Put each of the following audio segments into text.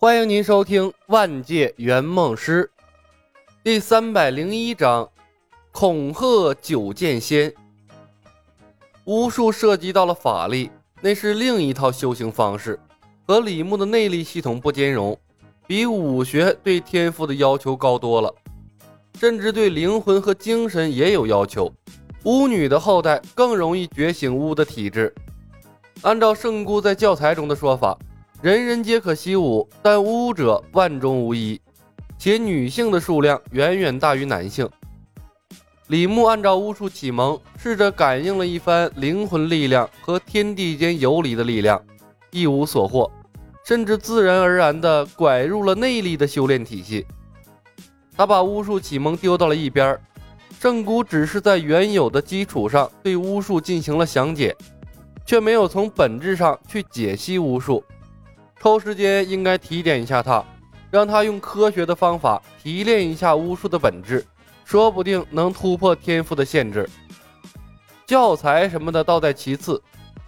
欢迎您收听《万界圆梦师》第三百零一章：恐吓九剑仙。巫术涉及到了法力，那是另一套修行方式，和李牧的内力系统不兼容，比武学对天赋的要求高多了，甚至对灵魂和精神也有要求。巫女的后代更容易觉醒巫的体质。按照圣姑在教材中的说法。人人皆可习武，但巫者万中无一，且女性的数量远远大于男性。李牧按照巫术启蒙，试着感应了一番灵魂力量和天地间游离的力量，一无所获，甚至自然而然地拐入了内力的修炼体系。他把巫术启蒙丢到了一边，圣姑只是在原有的基础上对巫术进行了详解，却没有从本质上去解析巫术。抽时间应该提点一下他，让他用科学的方法提炼一下巫术的本质，说不定能突破天赋的限制。教材什么的倒在其次，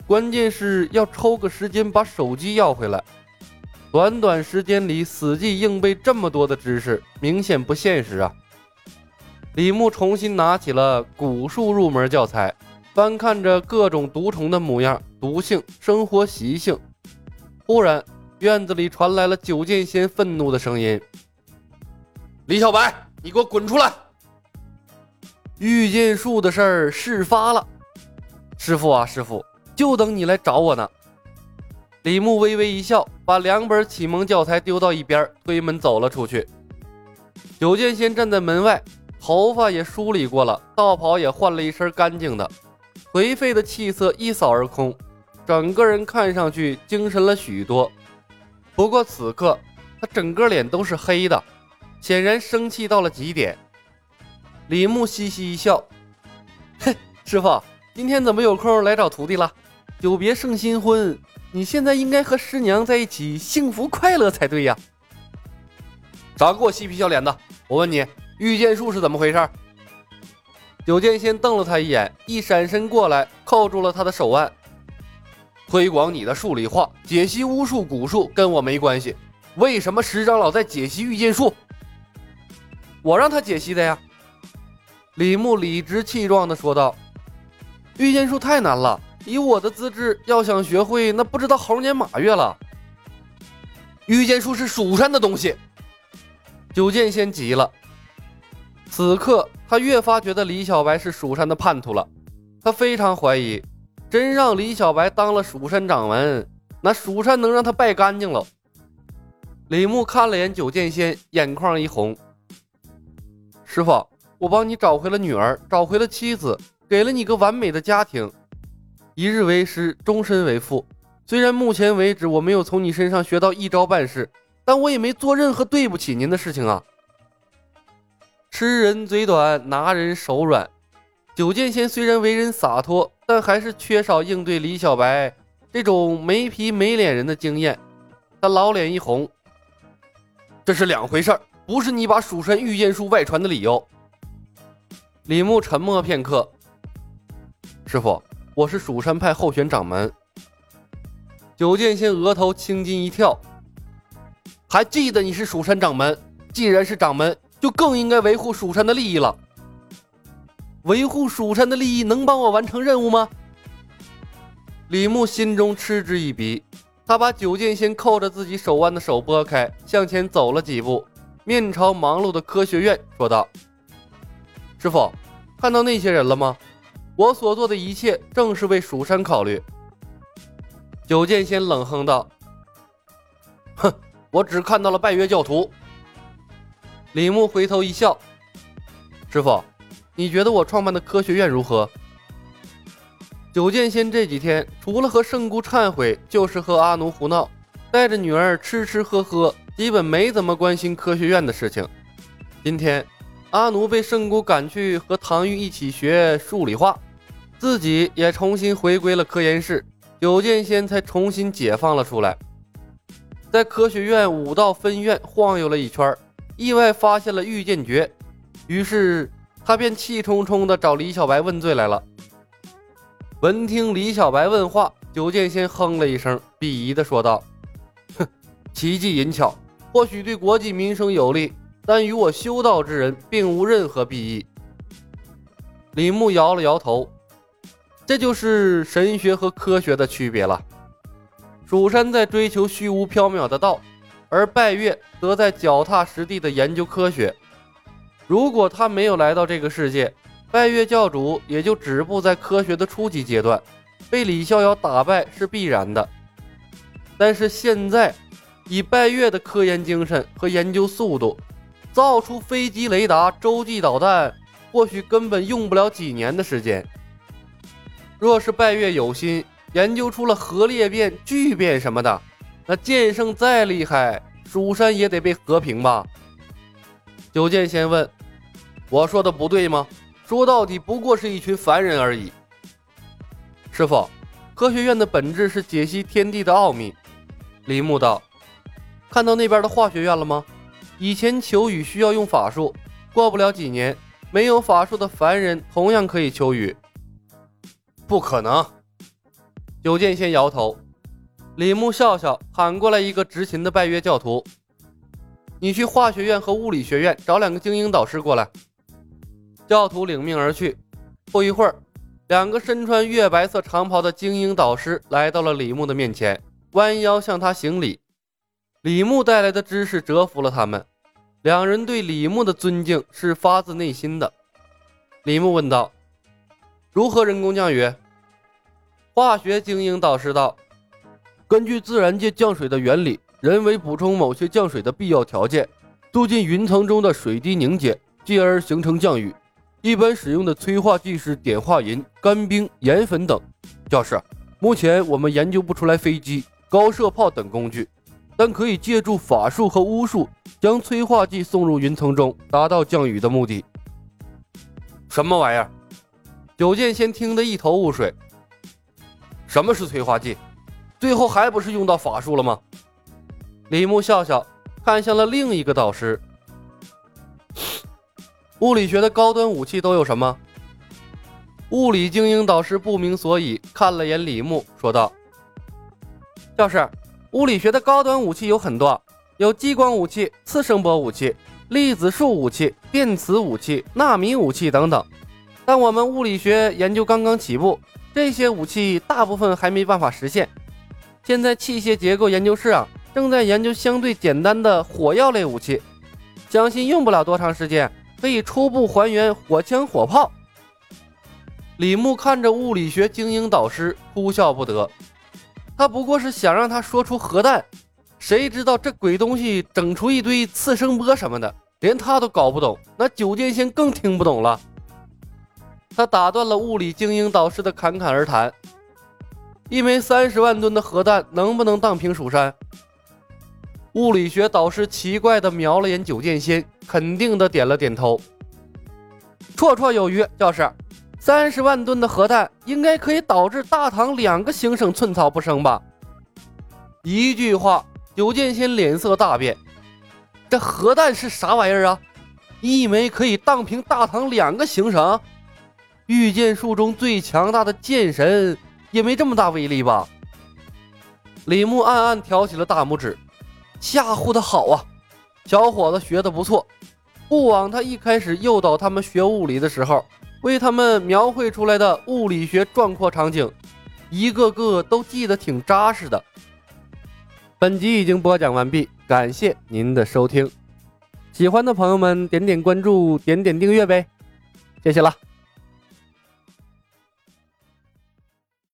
关键是要抽个时间把手机要回来。短短时间里死记硬背这么多的知识，明显不现实啊！李牧重新拿起了古术入门教材，翻看着各种毒虫的模样、毒性、生活习性，忽然。院子里传来了九剑仙愤怒的声音：“李小白，你给我滚出来！御剑术的事儿事发了，师傅啊，师傅，就等你来找我呢。”李牧微微一笑，把两本启蒙教材丢到一边，推门走了出去。九剑仙站在门外，头发也梳理过了，道袍也换了一身干净的，颓废的气色一扫而空，整个人看上去精神了许多。不过此刻，他整个脸都是黑的，显然生气到了极点。李牧嘻嘻一笑：“嘿，师傅，今天怎么有空来找徒弟了？久别胜新婚，你现在应该和师娘在一起，幸福快乐才对呀！”少给我嬉皮笑脸的！我问你，御剑术是怎么回事？九剑仙瞪了他一眼，一闪身过来，扣住了他的手腕。推广你的数理化，解析巫术蛊术跟我没关系。为什么石长老在解析御剑术？我让他解析的呀。李牧理直气壮地说道：“御剑术太难了，以我的资质，要想学会，那不知道猴年马月了。御剑术是蜀山的东西。”九剑仙急了，此刻他越发觉得李小白是蜀山的叛徒了，他非常怀疑。真让李小白当了蜀山掌门，那蜀山能让他败干净了。李牧看了眼九剑仙，眼眶一红：“师傅，我帮你找回了女儿，找回了妻子，给了你个完美的家庭。一日为师，终身为父。虽然目前为止我没有从你身上学到一招半式，但我也没做任何对不起您的事情啊。”吃人嘴短，拿人手软。九剑仙虽然为人洒脱。但还是缺少应对李小白这种没皮没脸人的经验。他老脸一红，这是两回事儿，不是你把蜀山御剑术外传的理由。李牧沉默片刻，师傅，我是蜀山派候选掌门。九剑仙额头青筋一跳，还记得你是蜀山掌门？既然是掌门，就更应该维护蜀山的利益了。维护蜀山的利益，能帮我完成任务吗？李牧心中嗤之以鼻，他把九剑仙扣着自己手腕的手拨开，向前走了几步，面朝忙碌的科学院说道：“师傅，看到那些人了吗？我所做的一切正是为蜀山考虑。”九剑仙冷哼道：“哼，我只看到了拜月教徒。”李牧回头一笑：“师傅。”你觉得我创办的科学院如何？九剑仙这几天除了和圣姑忏悔，就是和阿奴胡闹，带着女儿吃吃喝喝，基本没怎么关心科学院的事情。今天阿奴被圣姑赶去和唐玉一起学数理化，自己也重新回归了科研室，九剑仙才重新解放了出来。在科学院五道分院晃悠了一圈，意外发现了御剑诀，于是。他便气冲冲地找李小白问罪来了。闻听李小白问话，九剑仙哼了一声，鄙夷地说道：“哼，奇技淫巧，或许对国计民生有利，但与我修道之人并无任何裨益。李牧摇了摇头，这就是神学和科学的区别了。蜀山在追求虚无缥缈的道，而拜月则在脚踏实地的研究科学。如果他没有来到这个世界，拜月教主也就止步在科学的初级阶段，被李逍遥打败是必然的。但是现在，以拜月的科研精神和研究速度，造出飞机雷达、洲际导弹。或许根本用不了几年的时间。若是拜月有心研究出了核裂变、聚变什么的，那剑圣再厉害，蜀山也得被和平吧？九剑仙问：“我说的不对吗？说到底不过是一群凡人而已。”师傅，科学院的本质是解析天地的奥秘。李牧道：“看到那边的化学院了吗？以前求雨需要用法术，过不了几年。”没有法术的凡人同样可以求雨，不可能。九剑仙摇头。李牧笑笑，喊过来一个执勤的拜月教徒：“你去化学院和物理学院找两个精英导师过来。”教徒领命而去。不一会儿，两个身穿月白色长袍的精英导师来到了李牧的面前，弯腰向他行礼。李牧带来的知识折服了他们。两人对李牧的尊敬是发自内心的。李牧问道：“如何人工降雨？”化学精英导师道：“根据自然界降水的原理，人为补充某些降水的必要条件，促进云层中的水滴凝结，继而形成降雨。一般使用的催化剂是碘化银、干冰、盐粉等。教师，目前我们研究不出来飞机、高射炮等工具。”但可以借助法术和巫术，将催化剂送入云层中，达到降雨的目的。什么玩意儿？九剑仙听得一头雾水。什么是催化剂？最后还不是用到法术了吗？李牧笑笑，看向了另一个导师。物理学的高端武器都有什么？物理精英导师不明所以，看了眼李牧，说道：“教师。”物理学的高端武器有很多，有激光武器、次声波武器、粒子束武器、电磁武器、纳米武器等等。但我们物理学研究刚刚起步，这些武器大部分还没办法实现。现在器械结构研究室啊，正在研究相对简单的火药类武器，相信用不了多长时间，可以初步还原火枪、火炮。李牧看着物理学精英导师，哭笑不得。他不过是想让他说出核弹，谁知道这鬼东西整出一堆次声波什么的，连他都搞不懂，那九剑仙更听不懂了。他打断了物理精英导师的侃侃而谈：“一枚三十万吨的核弹能不能荡平蜀山？”物理学导师奇怪的瞄了眼九剑仙，肯定的点了点头：“绰绰有余，教师。”三十万吨的核弹应该可以导致大唐两个行省寸草不生吧？一句话，九剑仙脸色大变。这核弹是啥玩意儿啊？一枚可以荡平大唐两个行省？御剑术中最强大的剑神也没这么大威力吧？李牧暗暗挑起了大拇指，吓唬的好啊！小伙子学的不错，不枉他一开始诱导他们学物理的时候。为他们描绘出来的物理学壮阔场景，一个个都记得挺扎实的。本集已经播讲完毕，感谢您的收听。喜欢的朋友们点点关注，点点订阅呗，谢谢了。